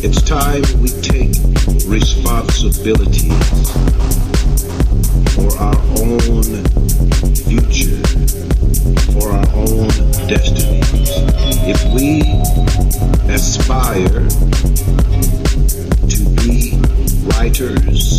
It's time we take responsibility for our own future, for our own destinies. If we aspire to be writers,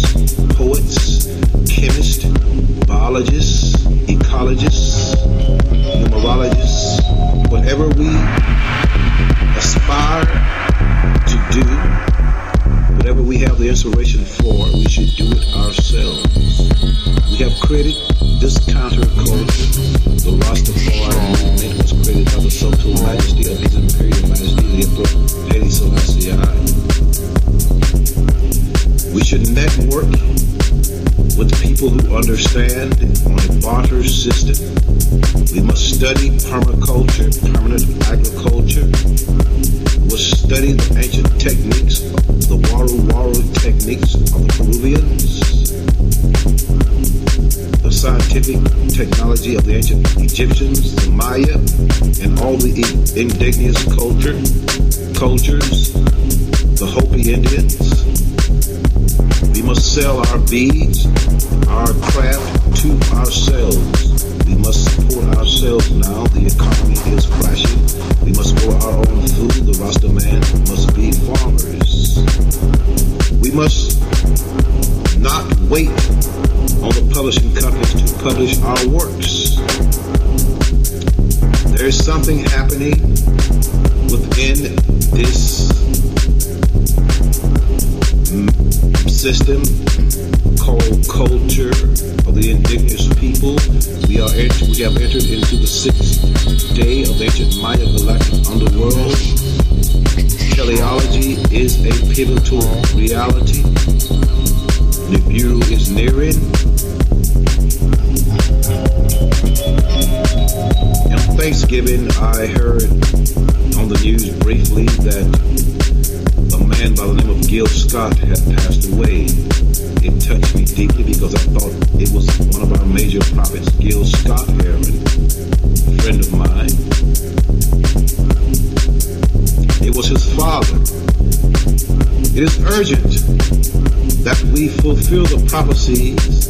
be we have entered into the sixth day of ancient Maya galactic underworld. Teleology is a pivotal reality. Nibiru is near it. On Thanksgiving, I heard on the news briefly that a man by the name of Gil Scott had passed away. It touched me deeply because I thought it was one of our major prophets, Gil Scott Heron, a friend of mine. It was his father. It is urgent that we fulfill the prophecies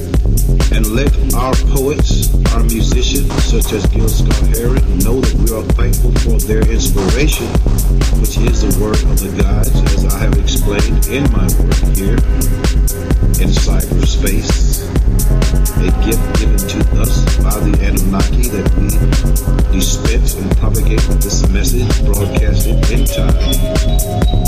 and let our poets, our musicians, such as Gil Scott Heron, know that we are thankful for their inspiration, which is the work of the gods, as I have explained in my work here in cyberspace, a gift given to us by the Anunnaki that we dispense and propagate this message broadcasted in time.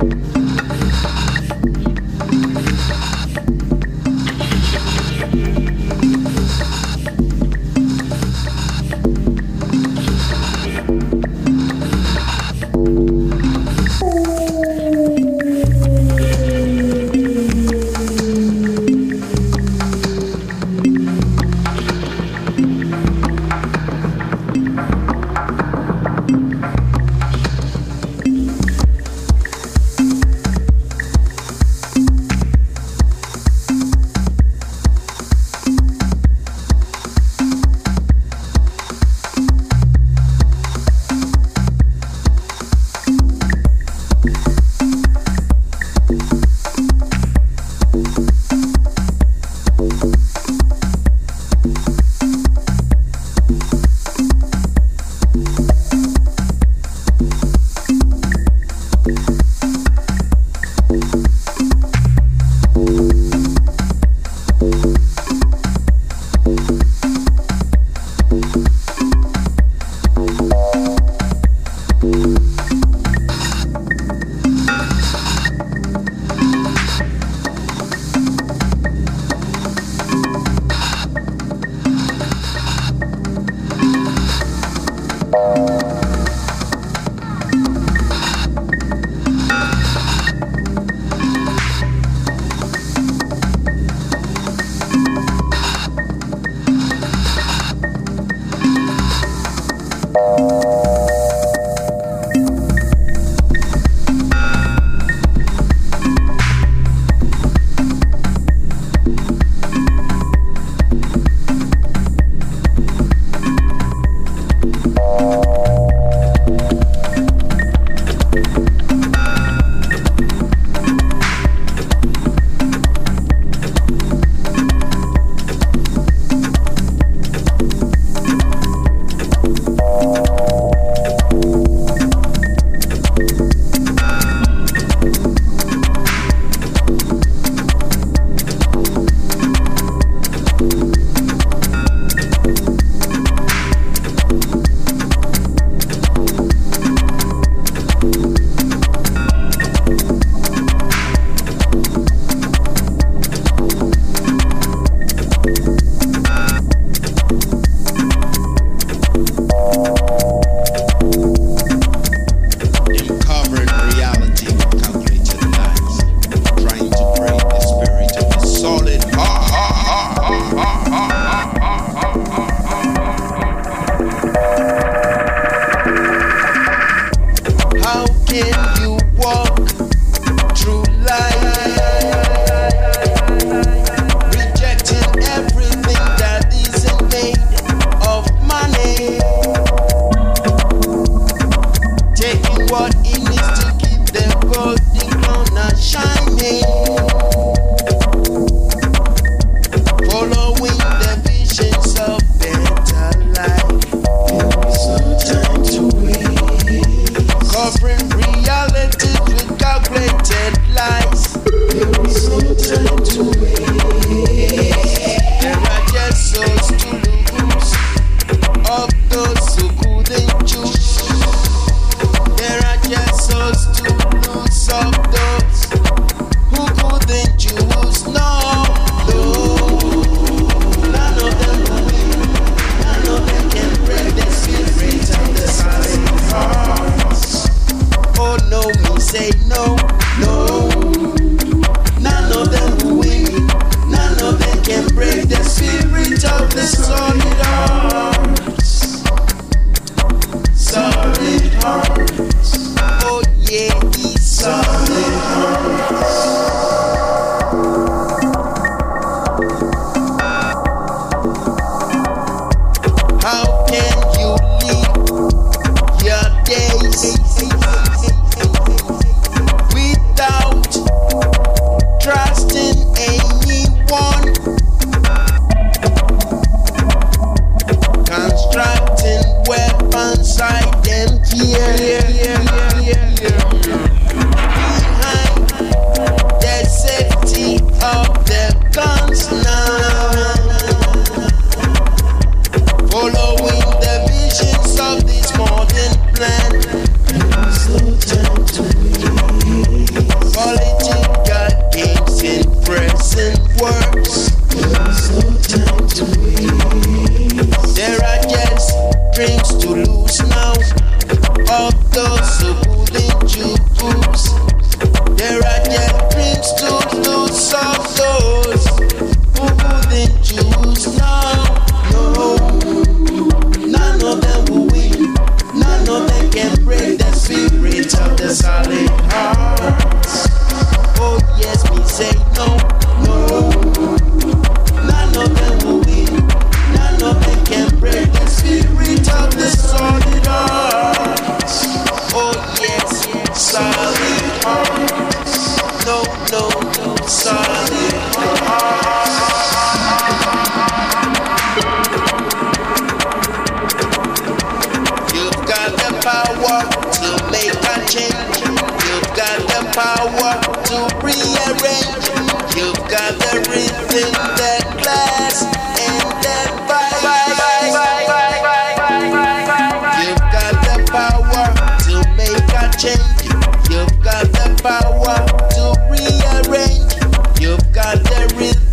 You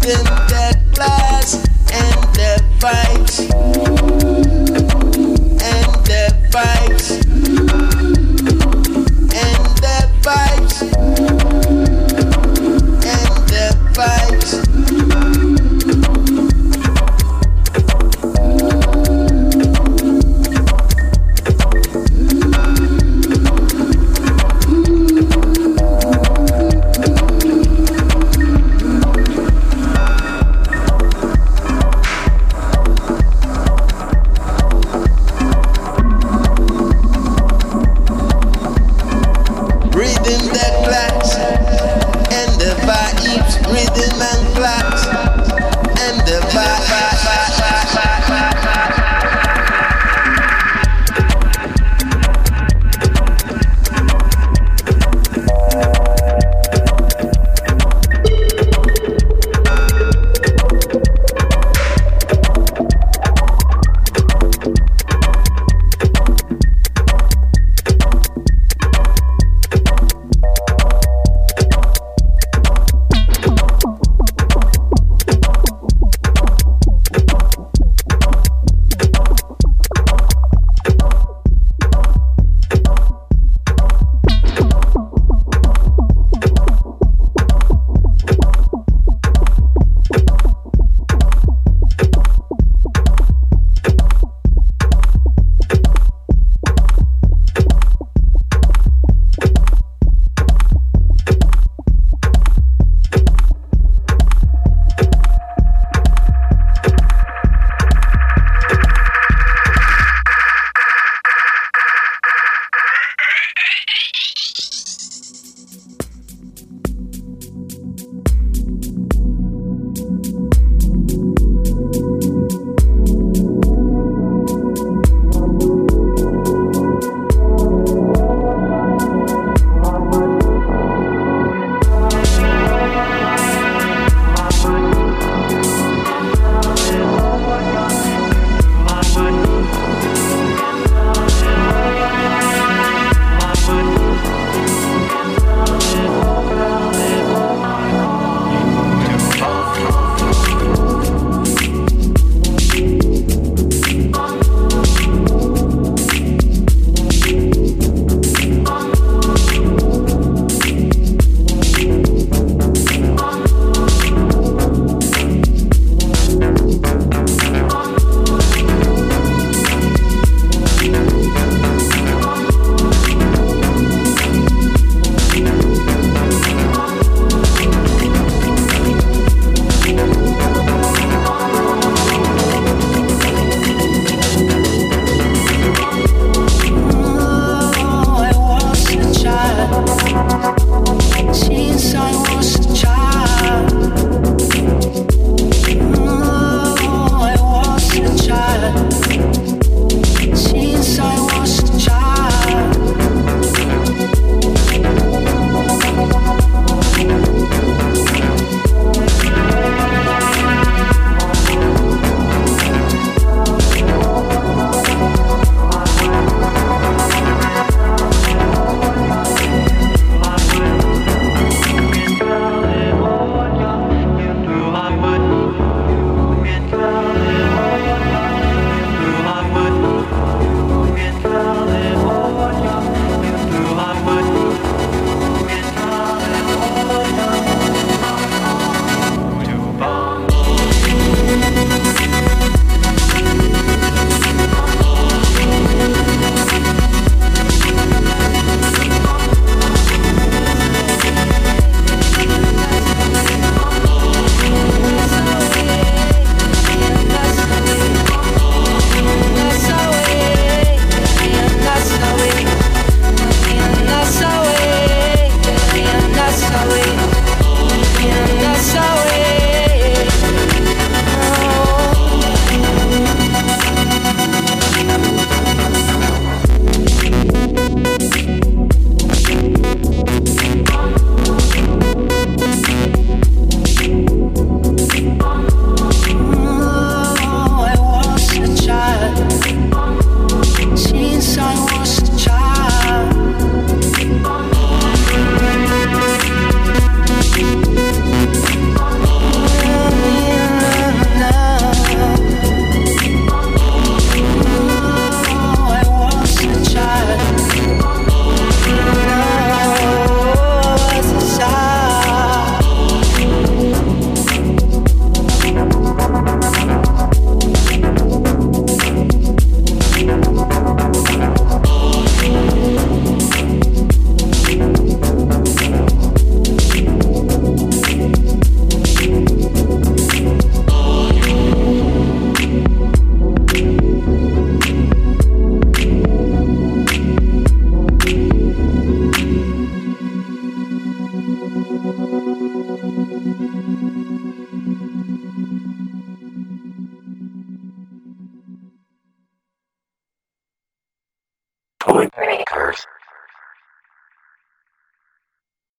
in and their vibes and.